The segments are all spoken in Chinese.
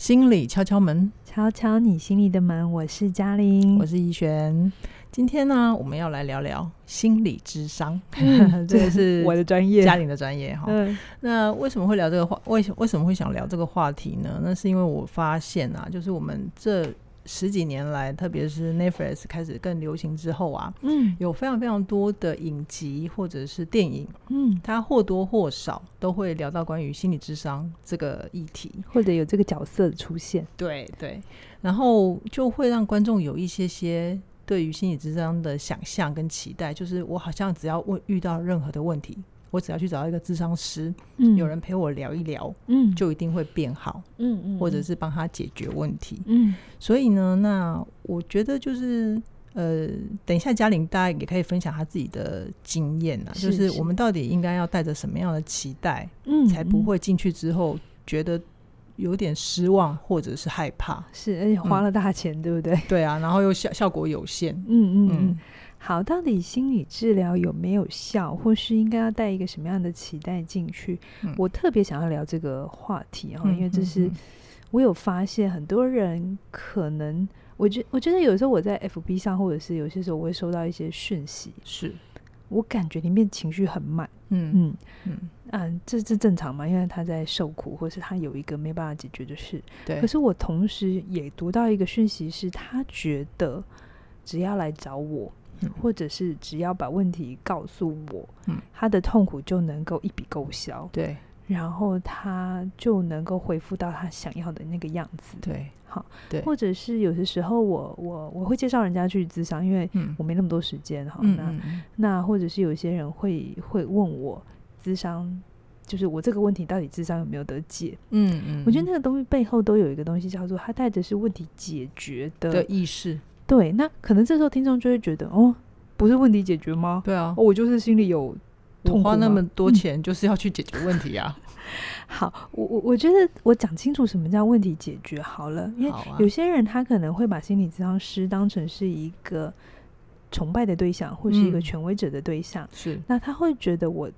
心理敲敲门，敲敲你心里的门。我是嘉玲，我是怡璇。今天呢，我们要来聊聊心理智商，嗯、这个是我的专业，嘉玲的专业哈。嗯、那为什么会聊这个话？为什为什么会想聊这个话题呢？那是因为我发现啊，就是我们这。十几年来，特别是 Netflix 开始更流行之后啊，嗯，有非常非常多的影集或者是电影，嗯，它或多或少都会聊到关于心理智商这个议题，或者有这个角色的出现，对对，然后就会让观众有一些些对于心理智商的想象跟期待，就是我好像只要问遇到任何的问题。我只要去找到一个智商师，嗯，有人陪我聊一聊，嗯，就一定会变好，嗯嗯，或者是帮他解决问题，嗯。所以呢，那我觉得就是，呃，等一下嘉玲大家也可以分享他自己的经验啊，是是，就是我们到底应该要带着什么样的期待，嗯，才不会进去之后觉得有点失望或者是害怕，是，而且花了大钱，嗯，对不对？对啊，然后又效效果有限，嗯嗯嗯。嗯好，到底心理治疗有没有效，或是应该要带一个什么样的期待进去？嗯、我特别想要聊这个话题啊，嗯、因为这是我有发现很多人可能，我觉我觉得有时候我在 FB 上，或者是有些时候我会收到一些讯息，是我感觉里面情绪很满，嗯嗯嗯，嗯，这这正常嘛？因为他在受苦，或是他有一个没办法解决的事。对，可是我同时也读到一个讯息，是他觉得只要来找我。或者是只要把问题告诉我，嗯，他的痛苦就能够一笔勾销，对，然后他就能够恢复到他想要的那个样子，对，好，对，或者是有些时候我我我会介绍人家去咨商，因为我没那么多时间哈，嗯，那那或者是有些人会会问我咨商，就是我这个问题到底智商有没有得解？嗯嗯，我觉得那个东西背后都有一个东西叫做他带着是问题解决的，的意识。对，那可能这时候听众就会觉得，哦，不是问题解决吗？对啊，哦、我就是心里有痛，花那么多钱就是要去解决问题啊。嗯、好，我我我觉得我讲清楚什么叫问题解决好了，因为有些人他可能会把心理咨商师当成是一个崇拜的对象，或是一个权威者的对象，是、嗯，那他会觉得我。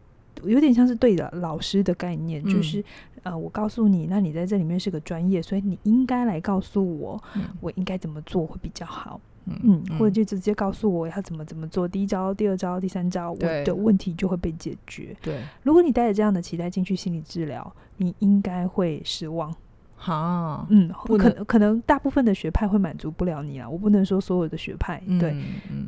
有点像是对的老师的概念，嗯、就是呃，我告诉你，那你在这里面是个专业，所以你应该来告诉我，嗯、我应该怎么做会比较好，嗯，嗯或者就直接告诉我要怎么怎么做，第一招、第二招、第三招，我的问题就会被解决。对，如果你带着这样的期待进去心理治疗，你应该会失望。好，嗯，能可能可能大部分的学派会满足不了你啊，我不能说所有的学派，对，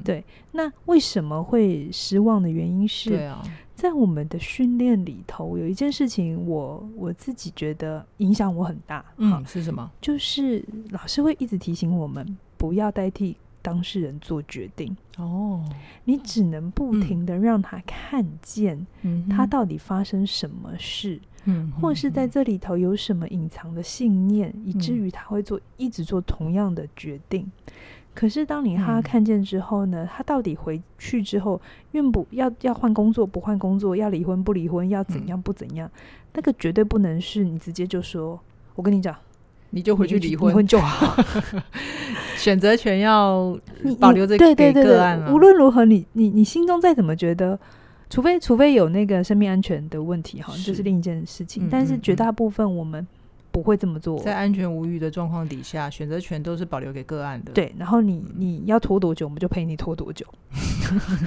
对。那为什么会失望的原因是？对啊。在我们的训练里头，有一件事情我，我我自己觉得影响我很大。嗯，是什么？就是老师会一直提醒我们，不要代替当事人做决定。哦，你只能不停的让他看见，他到底发生什么事，嗯，或是在这里头有什么隐藏的信念，嗯，以至于他会做一直做同样的决定。可是，当你他看见之后呢？嗯、他到底回去之后，愿不要要换工作不换工作，要离婚不离婚，要怎样不怎样？嗯、那个绝对不能是你直接就说，我跟你讲，你就回去离婚，离婚就好。选择权要保留这个个案，对对对对，无论如何，你你你心中再怎么觉得，除非除非有那个生命安全的问题哈，这是另一件事情。但是绝大部分我们。不会这么做，在安全无虞的状况底下，选择权都是保留给个案的。对，然后你你要拖多久，我们就陪你拖多久。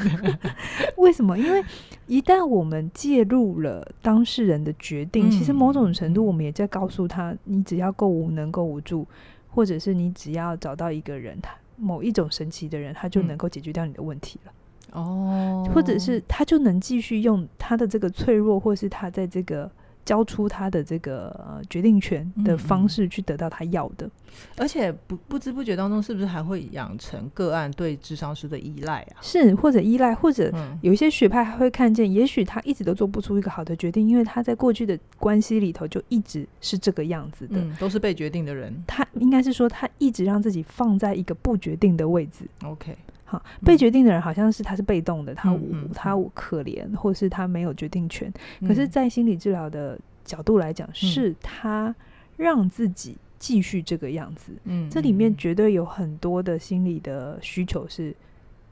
为什么？因为一旦我们介入了当事人的决定，嗯、其实某种程度我们也在告诉他：你只要够无能、够无助，或者是你只要找到一个人，他某一种神奇的人，他就能够解决掉你的问题了。哦、嗯，或者是他就能继续用他的这个脆弱，或是他在这个。交出他的这个呃决定权的方式去得到他要的，而且不不知不觉当中，是不是还会养成个案对智商师的依赖啊？是，或者依赖，或者有一些学派还会看见，也许他一直都做不出一个好的决定，因为他在过去的关系里头就一直是这个样子的，嗯，都是被决定的人。他应该是说，他一直让自己放在一个不决定的位置。OK。好，被决定的人好像是他是被动的，嗯、他无他无可怜，或是他没有决定权。嗯、可是，在心理治疗的角度来讲，嗯、是他让自己继续这个样子。嗯，这里面绝对有很多的心理的需求是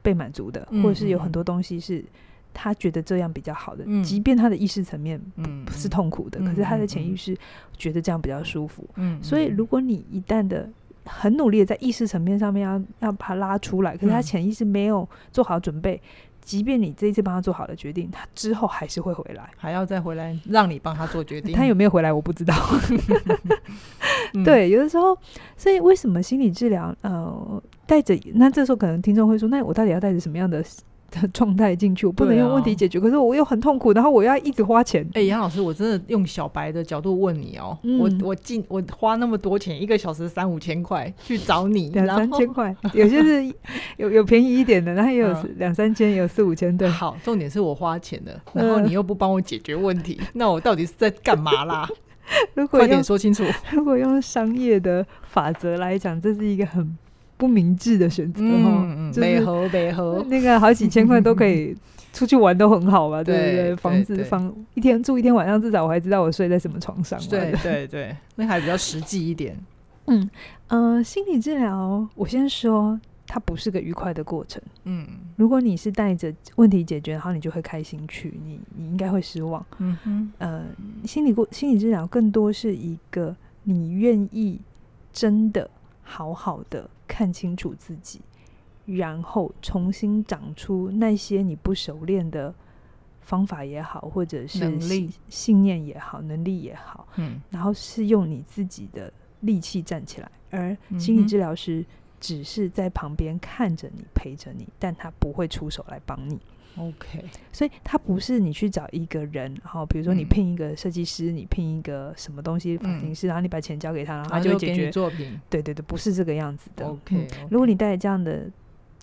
被满足的，嗯、或者是有很多东西是他觉得这样比较好的，嗯、即便他的意识层面不是痛苦的，嗯、可是他的潜意识觉得这样比较舒服。嗯，所以如果你一旦的很努力的在意识层面上面要要把它拉出来，可是他潜意识没有做好准备。即便你这一次帮他做好了决定，他之后还是会回来，还要再回来让你帮他做决定。他有没有回来我不知道。对，有的时候，所以为什么心理治疗呃带着？那这时候可能听众会说，那我到底要带着什么样的？状态进去，我不能用问题解决，啊、可是我又很痛苦，然后我要一直花钱。哎、欸，杨老师，我真的用小白的角度问你哦、喔，嗯、我我进我花那么多钱，一个小时三五千块去找你，两三千块，有些是 有有便宜一点的，然后也有两三千，也有四五千。对，好，重点是我花钱的，然后你又不帮我解决问题，呃、那我到底是在干嘛啦？如果快点说清楚。如果用商业的法则来讲，这是一个很。不明智的选择嗯，美和美和 那个好几千块都可以出去玩，都很好吧？对不对？房子房一天住一天晚上，至少我还知道我睡在什么床上。对对对，那还比较实际一点。嗯呃，心理治疗，我先说，它不是个愉快的过程。嗯，如果你是带着问题解决，然后你就会开心去，你你应该会失望。嗯哼，呃，心理过心理治疗更多是一个你愿意真的好好的。看清楚自己，然后重新长出那些你不熟练的方法也好，或者是能力、信念也好、能力也好，嗯，然后是用你自己的力气站起来。而心理治疗师只是在旁边看着你、陪着你，但他不会出手来帮你。OK，所以他不是你去找一个人，然后比如说你聘一个设计师，嗯、你聘一个什么东西发型师，然后你把钱交给他，然后他就会解决作品。对对对，不是这个样子的。OK，, okay. 嗯、如果你带着这样的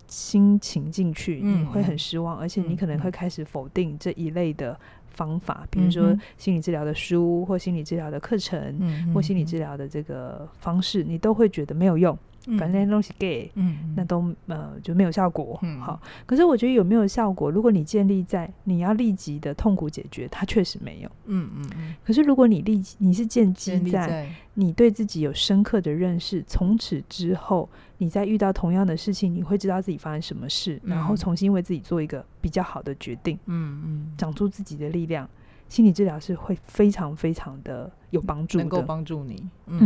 心情进去，你会很失望，嗯、而且你可能会开始否定这一类的方法，嗯、比如说心理治疗的书或心理治疗的课程，嗯、或心理治疗的这个方式，你都会觉得没有用。反正东西给，嗯，那都呃就没有效果，嗯，好。可是我觉得有没有效果，如果你建立在你要立即的痛苦解决，它确实没有，嗯嗯嗯。可是如果你立即你是建基在你对自己有深刻的认识，从此之后你再遇到同样的事情，你会知道自己发生什么事，然后重新为自己做一个比较好的决定，嗯嗯，长出自己的力量。心理治疗是会非常非常的有帮助的，能够帮助你。嗯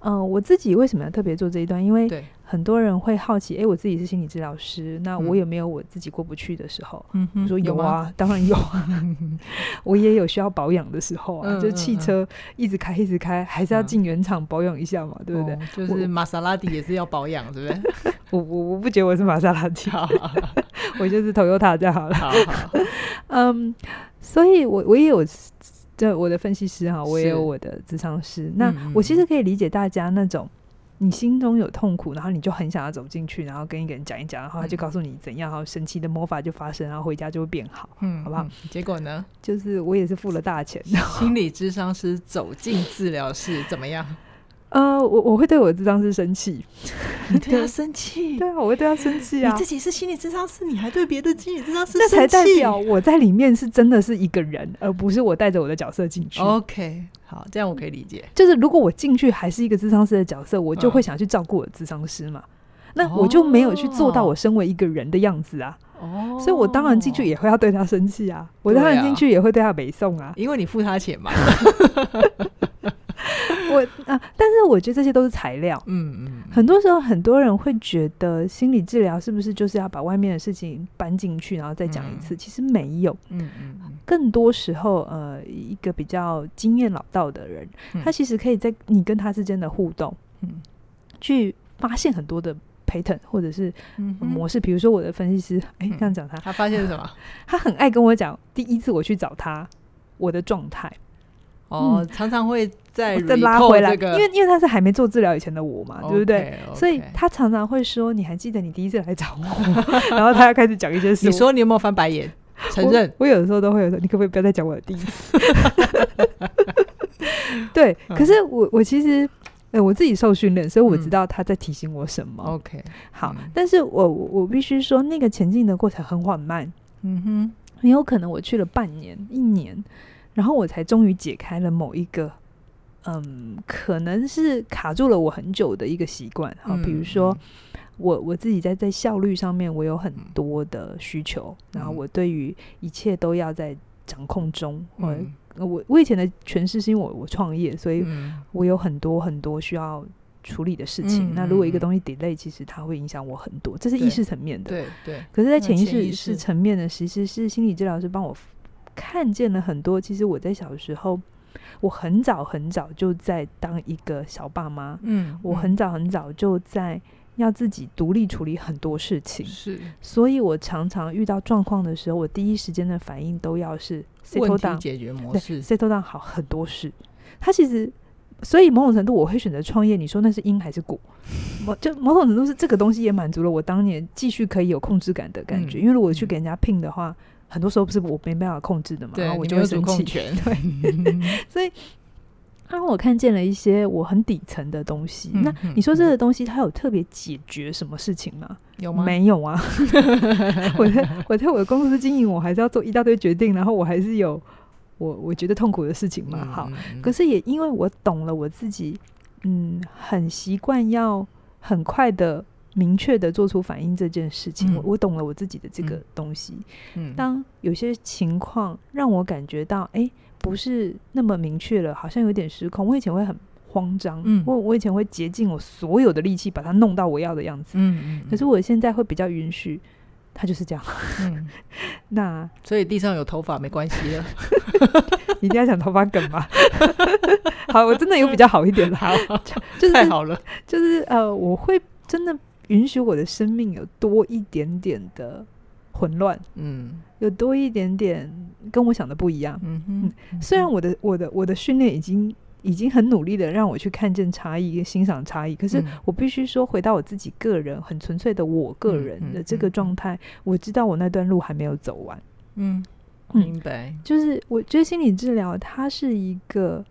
嗯、呃，我自己为什么要特别做这一段？因为很多人会好奇，哎、欸，我自己是心理治疗师，那我有没有我自己过不去的时候？嗯哼，我说有啊，有 当然有啊。我也有需要保养的时候啊，嗯、就汽车一直开一直开，还是要进原厂保养一下嘛，嗯、对不对？哦、就是玛莎拉蒂也是要保养，对不对？我我我不觉得我是玛莎拉蒂，我就是 Toyota 就好了。好好，嗯。所以我，我我也有这我的分析师哈，我也有我的智商师。那我其实可以理解大家那种，你心中有痛苦，然后你就很想要走进去，然后跟一个人讲一讲，然后他就告诉你怎样，然后神奇的魔法就发生，然后回家就会变好，嗯，好不好？结果呢？就是我也是付了大钱，心理咨商师走进治疗室怎么样？呃，我我会对我的智商师生气，你对他生气？对啊，我会对他生气啊！你自己是心理智商师，你还对别的心理智商师生气？那才代表我在里面是真的是一个人，而不是我带着我的角色进去。OK，好，这样我可以理解。就是如果我进去还是一个智商师的角色，我就会想去照顾我的智商师嘛。那我就没有去做到我身为一个人的样子啊。哦，所以我当然进去也会要对他生气啊。我当然进去也会对他没送啊，因为你付他钱嘛。我啊，但是我觉得这些都是材料。嗯嗯，很多时候很多人会觉得心理治疗是不是就是要把外面的事情搬进去，然后再讲一次？其实没有。嗯嗯，更多时候，呃，一个比较经验老道的人，他其实可以在你跟他之间的互动，嗯，去发现很多的 pattern 或者是模式。比如说我的分析师，哎，这样讲他，他发现是什么？他很爱跟我讲，第一次我去找他，我的状态。哦，嗯、常常会再、再拉回来，因为因为他是还没做治疗以前的我嘛对不对.所以他常常会说：“你还记得你第一次来找我？” 然后他要开始讲一些事。你说你有没有翻白眼？承认我，我有的时候都会有说：“你可不可以不要再讲我的第一次？” 对，可是我我其实呃我自己受训练，所以我知道他在提醒我什么。嗯、OK，好，嗯、但是我我必须说，那个前进的过程很缓慢。嗯哼，很有可能我去了半年、一年。然后我才终于解开了某一个，嗯，可能是卡住了我很久的一个习惯。哈，比如说，我我自己在在效率上面，我有很多的需求，嗯、然后我对于一切都要在掌控中。嗯、我我我以前的诠释是因为我我创业，所以我有很多很多需要处理的事情。嗯、那如果一个东西 delay，其实它会影响我很多，这是意识层面的。对对。可是，在潜意识层面的，其实是心理治疗师帮我看见了很多。其实我在小时候。我很早很早就在当一个小爸妈，嗯，嗯，我很早很早就在要自己独立处理很多事情，是，所以我常常遇到状况的时候，我第一时间的反应都要是问题解决模式，settle down 好很多事。他其实，所以某种程度我会选择创业。你说那是因还是果？某就某种程度是这个东西也满足了我当年继续可以有控制感的感觉。嗯、因为如果去给人家聘的话。很多时候不是我没办法控制的嘛，然后我就会生气。对，所以让我看见了一些我很底层的东西，那你说这个东西它有特别解决什么事情吗？有吗？没有啊！我在我在我的公司经营，我还是要做一大堆决定，然后我还是有我我觉得痛苦的事情嘛。好，可是也因为我懂了我自己，嗯，很习惯要很快的。明确的做出反应这件事情，嗯、我我懂了我自己的这个东西。嗯，当有些情况让我感觉到，哎、欸，不是那么明确了，好像有点失控。我以前会很慌张，嗯，我我以前会竭尽我所有的力气把它弄到我要的样子，嗯，嗯，可是我现在会比较允许，它就是这样。嗯，那所以地上有头发没关系了，一定要讲头发梗吗？好，我真的有比较好一点的，好，就是太好了，就是呃，我会真的。允许我的生命有多一点点的混乱，嗯，有多一点点跟我想的不一样，嗯虽然我的我的我的训练已经已经很努力的让我去看见差异、欣赏差异，可是我必须说，回到我自己个人很纯粹的我个人的这个状态，我知道我那段路还没有走完，嗯，明白，就是我觉得心理治疗它是一个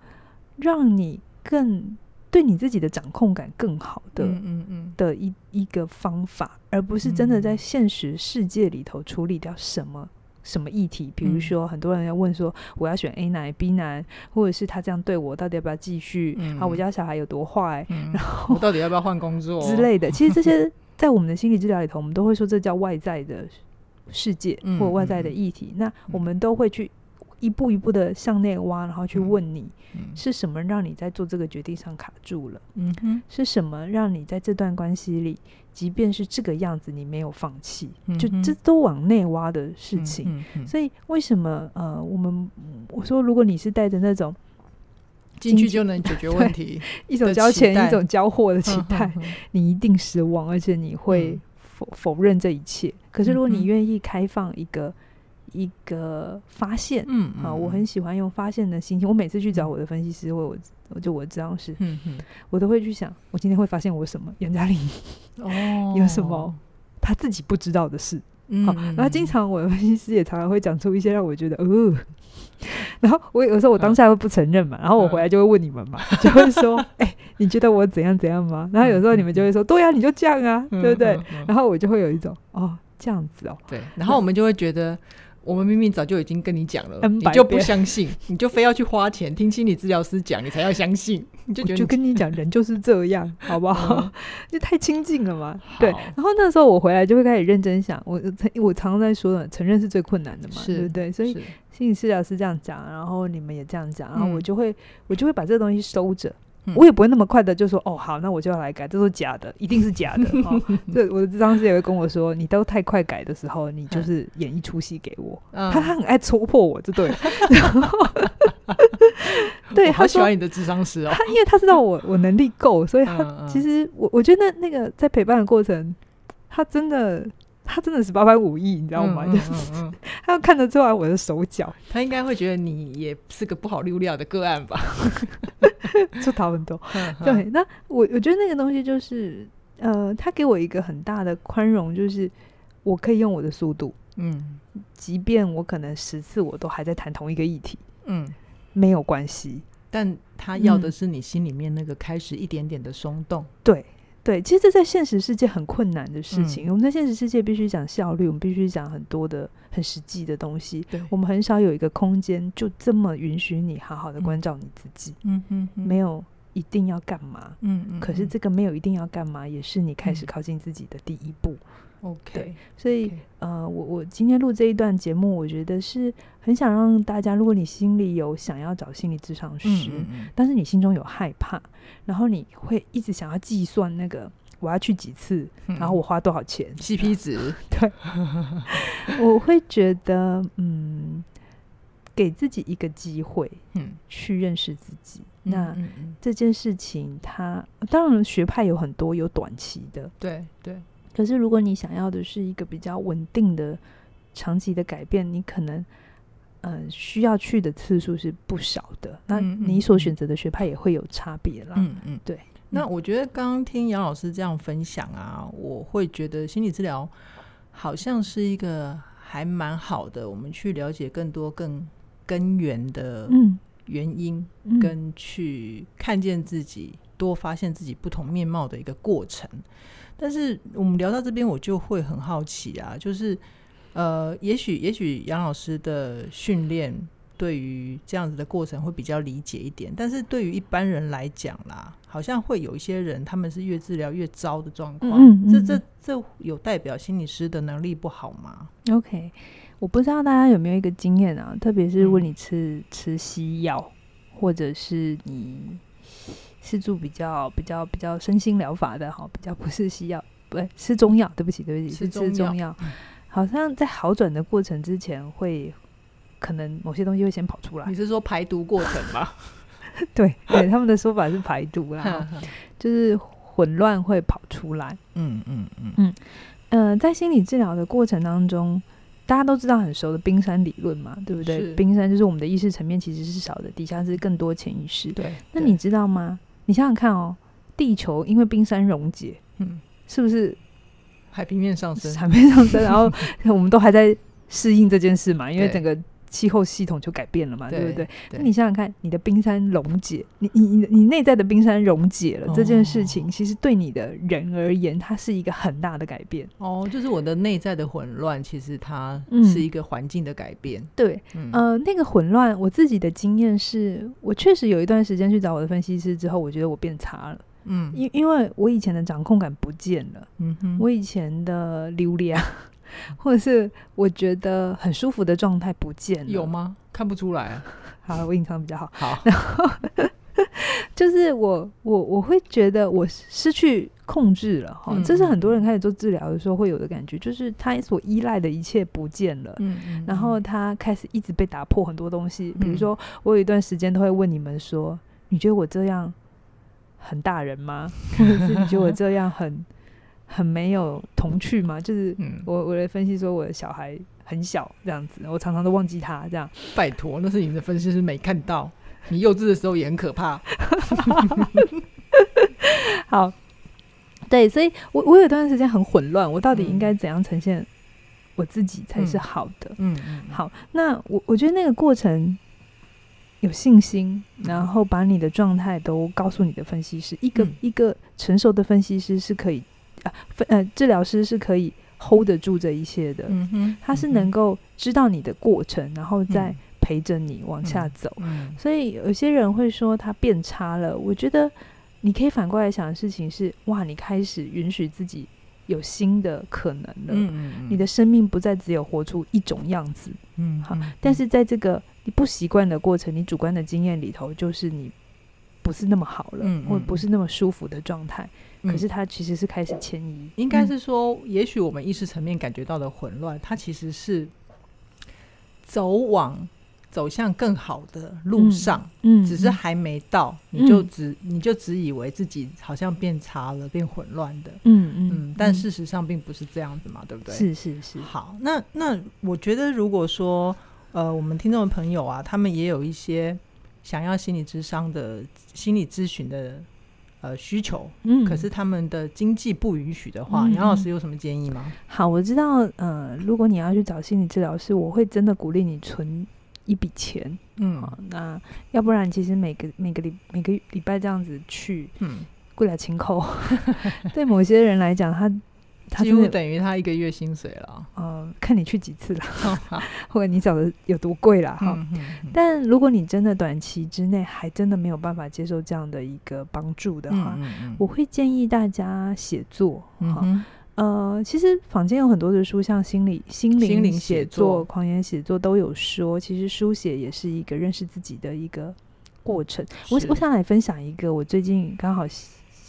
让你更。对你自己的掌控感更好的，嗯嗯嗯的一一个方法，而不是真的在现实世界里头处理掉什么什么议题。比如说，很多人要问说，我要选 A 男 B 男，或者是他这样对我，到底要不要继续？啊，我家小孩有多坏？然后我到底要不要换工作之类的？其实这些在我们的心理治疗里头，我们都会说这叫外在的世界或外在的议题。那我们都会去。一步一步的向内挖，然后去问你，是什么让你在做这个决定上卡住了？嗯哼，是什么让你在这段关系里，即便是这个样子，你没有放弃？就这都往内挖的事情。所以为什么呃，我们我说，如果你是带着那种进去就能解决问题，一种交钱一种交货的期待，你一定失望，而且你会否否认这一切。可是如果你愿意开放一个。一个发现，嗯，嗯，好，我很喜欢用发现的心情。我每次去找我的分析师，或我，我就我知道是，嗯嗯，我都会去想，我今天会发现我什么？杨嘉玲哦，有什么他自己不知道的事？嗯，好，然后经常我的分析师也常常会讲出一些让我觉得，呃，然后我有时候我当下会不承认嘛，然后我回来就会问你们嘛，就会说，哎、欸，你觉得我怎样怎样吗？然后有时候你们就会说，对呀、啊，你就这样啊，对不对？然后我就会有一种，哦，这样子哦，对，然后我们就会觉得。我们明明早就已经跟你讲了，你就不相信，你就非要去花钱听心理治疗师讲，你才要相信。你 就觉得就跟你讲，人就是这样，好不好？就太亲近了嘛。对。然后那时候我回来就会开始认真想，我我常常在说的，承认是最困难的嘛，对不对？所以心理治疗师这样讲，然后你们也这样讲，然后我就会我就会把这个东西收着。我也不会那么快的就说哦，好，那我就要来改，这是假的，一定是假的。哦、这我的智商师也会跟我说，你都太快改的时候，你就是演一出戏给我。嗯、他他很爱戳破我，这对。然 后对，好喜欢你的智商师哦。他因为他知道我我能力够，所以他其实我我觉得那那个在陪伴的过程，他真的。他真的是八般武艺，你知道吗？就是 他要看得出来我的手脚，他应该会觉得你也是个不好溜料的个案吧？出逃很多。对，那我我觉得那个东西就是，呃，他给我一个很大的宽容，就是我可以用我的速度，嗯，即便我可能十次我都还在谈同一个议题，嗯，没有关系。但他要的是你心里面那个开始一点点的松动，对。对，其实这在现实世界很困难的事情。嗯、我们在现实世界必须讲效率，我们必须讲很多的很实际的东西。对我们很少有一个空间就这么允许你好好的关照你自己。嗯嗯，没有一定要干嘛，嗯嗯，可是这个没有一定要干嘛，也是你开始靠近自己的第一步。OK，所以.呃，我我今天录这一段节目，我觉得是很想让大家，如果你心里有想要找心理咨商师，嗯嗯，但是你心中有害怕，然后你会一直想要计算那个我要去几次，嗯、然后我花多少钱，CP 值，对，我会觉得嗯，给自己一个机会，嗯，去认识自己。嗯、那这件事情它，它当然学派有很多，有短期的，对对。可是，如果你想要的是一个比较稳定的、长期的改变，你可能，呃，需要去的次数是不少的。那你所选择的学派也会有差别啦。嗯嗯，对。那我觉得刚刚听杨老师这样分享啊，我会觉得心理治疗好像是一个还蛮好的，我们去了解更多、更根源的原因，跟去看见自己、多发现自己不同面貌的一个过程。但是我们聊到这边，我就会很好奇啊，就是呃，也许也许杨老师的训练对于这样子的过程会比较理解一点，但是对于一般人来讲啦，好像会有一些人他们是越治疗越糟的状况。嗯嗯，这这这有代表心理师的能力不好吗？OK，我不知道大家有没有一个经验啊，特别是如果你吃、嗯、吃西药，或者是你。是做比较比较比较身心疗法的哈，比较不是西药，不对，吃中药。对不起，对不起，是吃中药。好像在好转的过程之前，会可能某些东西会先跑出来。你是说排毒过程吗？对对，他们的说法是排毒啦，就是混乱会跑出来。嗯嗯嗯嗯呃，在心理治疗的过程当中，大家都知道很熟的冰山理论嘛，对不对？冰山就是我们的意识层面其实是少的，底下是更多潜意识。对，那你知道吗？你想想看哦，地球因为冰山溶解，嗯，是不是海平面上升？海平面上升，然后我们都还在适应这件事嘛，因为整个。气候系统就改变了嘛，对，对不对？那你想想看，你的冰山溶解，你你你你内在的冰山溶解了，哦，这件事情，其实对你的人而言，它是一个很大的改变。哦，就是我的内在的混乱，其实它是一个环境的改变。嗯、对，嗯，呃，那个混乱，我自己的经验是，我确实有一段时间去找我的分析师之后，我觉得我变差了。嗯，因因为我以前的掌控感不见了，嗯哼，我以前的流量。或者是我觉得很舒服的状态不见了，有吗？看不出来啊。好，我隐藏比较好。好，然后就是我我我会觉得我失去控制了哈、嗯，这是很多人开始做治疗的时候会有的感觉，就是他所依赖的一切不见了。嗯嗯。然后他开始一直被打破很多东西，比如说我有一段时间都会问你们说：“你觉得我这样很大人吗？或者是你觉得我这样很？”很没有童趣嘛，就是我我来分析说我的小孩很小这样子，我常常都忘记他这样。拜托，那是你的分析师没看到，你幼稚的时候也很可怕。好，对，所以我我有段时间很混乱，我到底应该怎样呈现我自己才是好的？嗯嗯。好，那我我觉得那个过程有信心，然后把你的状态都告诉你的分析师，一个、嗯、一个成熟的分析师是可以。啊，呃，治疗师是可以 hold 得住这一切的，嗯哼，他是能够知道你的过程，然后再陪着你往下走。嗯，所以有些人会说他变差了，我觉得你可以反过来想的事情是，哇，你开始允许自己有新的可能了，嗯嗯，你的生命不再只有活出一种样子，嗯，好，但是在这个你不习惯的过程，你主观的经验里头，就是你不是那么好了，嗯，或不是那么舒服的状态。可是它其实是开始迁移，嗯、应该是说，也许我们意识层面感觉到的混乱，它其实是走往走向更好的路上，嗯，只是还没到，嗯、你就只、嗯、你就只以为自己好像变差了，变混乱的，嗯嗯嗯，但事实上并不是这样子嘛，对不对？是是是。好，那那我觉得，如果说呃，我们听众的朋友啊，他们也有一些想要心理咨商的心理咨询的。呃，需求，嗯，可是他们的经济不允许的话，杨、嗯、老师有什么建议吗？好，我知道，呃，如果你要去找心理治疗师，我会真的鼓励你存一笔钱，嗯，那要不然其实每个每个礼每个礼拜这样子去，嗯，过来清扣，对某些人来讲，他他几乎等于他一个月薪水了，呃，呃，看你去几次了，或者你找的有多贵了哈。但如果你真的短期之内还真的没有办法接受这样的一个帮助的话，嗯嗯、我会建议大家写作哈。嗯呃，其实坊间有很多的书，像心理、心灵写作、狂言写作都有说，其实书写也是一个认识自己的一个过程。我我想来分享一个，我最近刚好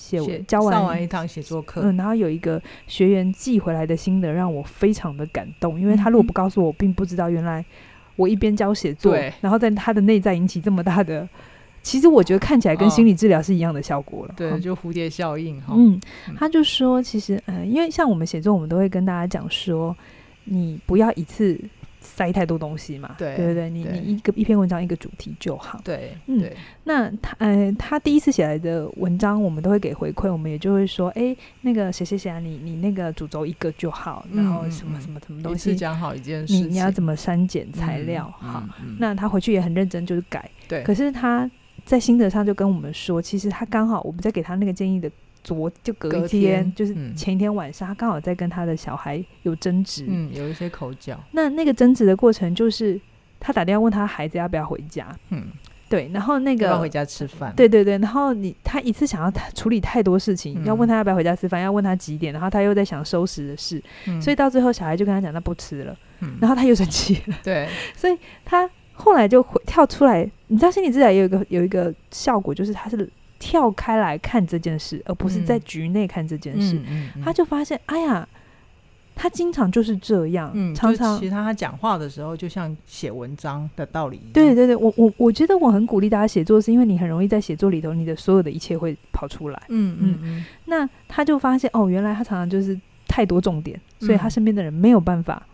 写完教完上完一堂写作课，嗯，然后有一个学员寄回来的心得，让我非常的感动，因为他如果不告诉我，我并不知道原来我一边教写作，然后在他的内在引起这么大的。其实我觉得看起来跟心理治疗是一样的效果了。哦、对，就蝴蝶效应哈。嗯，他就说，其实，嗯、呃，因为像我们写作，我们都会跟大家讲说，你不要一次塞太多东西嘛。对，对对？你你一个一篇文章一个主题就好。对，嗯。那他，呃，他第一次写来的文章，我们都会给回馈，我们也就会说，哎，那个谁谁谁啊，你你那个主轴一个就好，然后什么什么什么东西，讲好一件事，你你要怎么删减材料？嗯、好、嗯，那他回去也很认真，就是改。对，可是他。在心得上就跟我们说，其实他刚好我们在给他那个建议的昨就隔一天，天就是前一天晚上，嗯、他刚好在跟他的小孩有争执，嗯，有一些口角。那那个争执的过程就是他打电话问他孩子要不要回家，嗯，对，然后那个要要回家吃饭，对对对，然后你他一次想要处理太多事情，嗯，要问他要不要回家吃饭，要问他几点，然后他又在想收拾的事，嗯，所以到最后小孩就跟他讲他不吃了，嗯，然后他又生气了，对，所以他。后来就回跳出来，你知道心理治疗也有一个有一个效果，就是他是跳开来看这件事，而不是在局内看这件事。他就发现，哎呀，他经常就是这样，嗯、常常其他他讲话的时候，就像写文章的道理一样。对对对，我我我觉得我很鼓励大家写作，是因为你很容易在写作里头，你的所有的一切会跑出来。嗯嗯嗯。那他就发现，哦，原来他常常就是太多重点，所以他身边的人没有办法。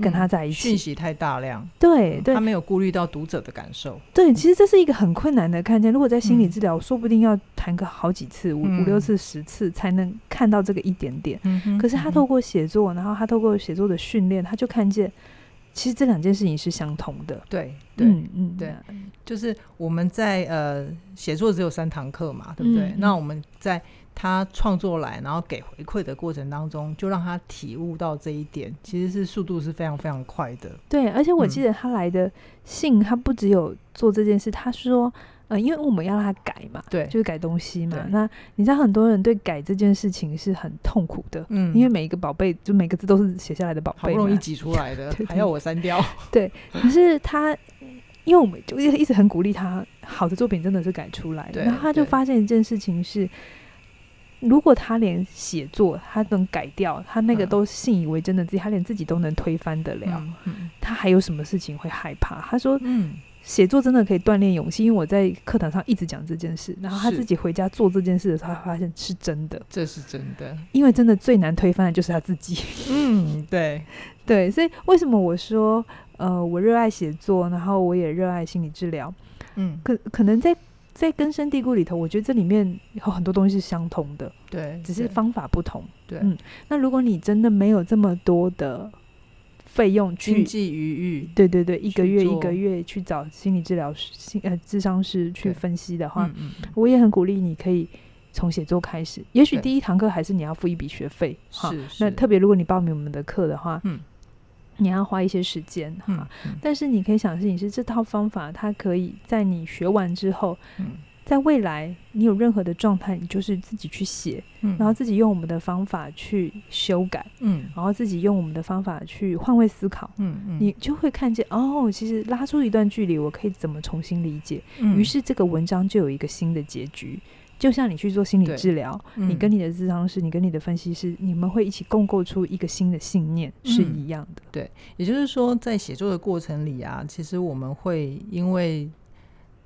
跟他在一起，讯息太大量，对对，他没有顾虑到读者的感受。对，其实这是一个很困难的看见。如果在心理治疗，嗯、说不定要谈个好几次，五、嗯、五六次、十次才能看到这个一点点。嗯、可是他透过写作，然后他透过写作的训练，他就看见，其实这两件事情是相同的。对对嗯，嗯对，就是我们在呃写作只有三堂课嘛，对不对？嗯、那我们在。他创作来，然后给回馈的过程当中，就让他体悟到这一点，其实是速度是非常非常快的。对，而且我记得他来的信，嗯、他不只有做这件事，他说，呃，因为我们要让他改嘛，对，就是改东西嘛。那你知道很多人对改这件事情是很痛苦的，嗯，因为每一个宝贝，就每个字都是写下来的宝贝，好不容易挤出来的，还要我删掉。对，可是他，因为我们就一直很鼓励他，好的作品真的是改出来的。然后他就发现一件事情是。如果他连写作他能改掉，他那个都信以为真的自己，嗯、他连自己都能推翻得了，嗯嗯，他还有什么事情会害怕？他说：“嗯，写作真的可以锻炼勇气。”因为我在课堂上一直讲这件事，然后他自己回家做这件事的时候，他发现是真的，这是真的。因为真的最难推翻的就是他自己。嗯，对 对，所以为什么我说，呃，我热爱写作，然后我也热爱心理治疗。嗯，可可能在。在根深蒂固里头，我觉得这里面有很多东西是相通的，对，只是方法不同。对，嗯，那如果你真的没有这么多的费用去，经济余裕，对对对，一个月一个月去找心理治疗师、心呃智商师去分析的话，嗯嗯，我也很鼓励你可以从写作开始。也许第一堂课还是你要付一笔学费，是，那特别如果你报名我们的课的话，嗯。你要花一些时间哈、但是你可以想象，是这套方法，它可以在你学完之后，嗯、在未来你有任何的状态，你就是自己去写、嗯，然后自己用我们的方法去修改，嗯，然后自己用我们的方法去换位思考，嗯嗯，你就会看见哦，其实拉出一段距离，我可以怎么重新理解，嗯、于是这个文章就有一个新的结局。就像你去做心理治疗，嗯，你跟你的咨商师，你跟你的分析师，你们会一起共构出一个新的信念，嗯，是一样的。对，也就是说，在写作的过程里啊，其实我们会因为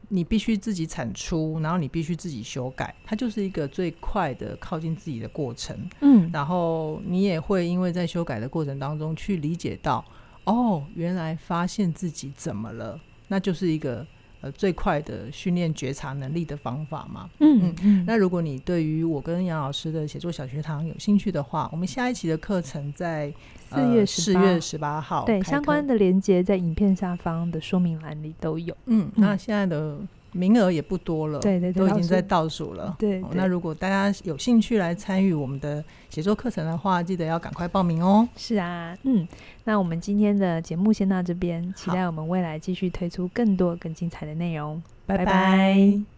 你必须自己产出，然后你必须自己修改，它就是一个最快的靠近自己的过程。嗯，然后你也会因为在修改的过程当中去理解到，哦，原来发现自己怎么了，那就是一个。呃，最快的训练觉察能力的方法嘛。嗯嗯，嗯。那如果你对于我跟杨老师的写作小学堂有兴趣的话，我们下一期的课程在四月四月十八号。对，相关的连接在影片下方的说明栏里都有。嗯，那现在的名额也不多了，对对对，都已经在倒数了。对，对，哦，那如果大家有兴趣来参与我们的写作课程的话，记得要赶快报名哦。是啊，嗯，那我们今天的节目先到这边，期待我们未来继续推出更多更精彩的内容。拜拜。拜拜。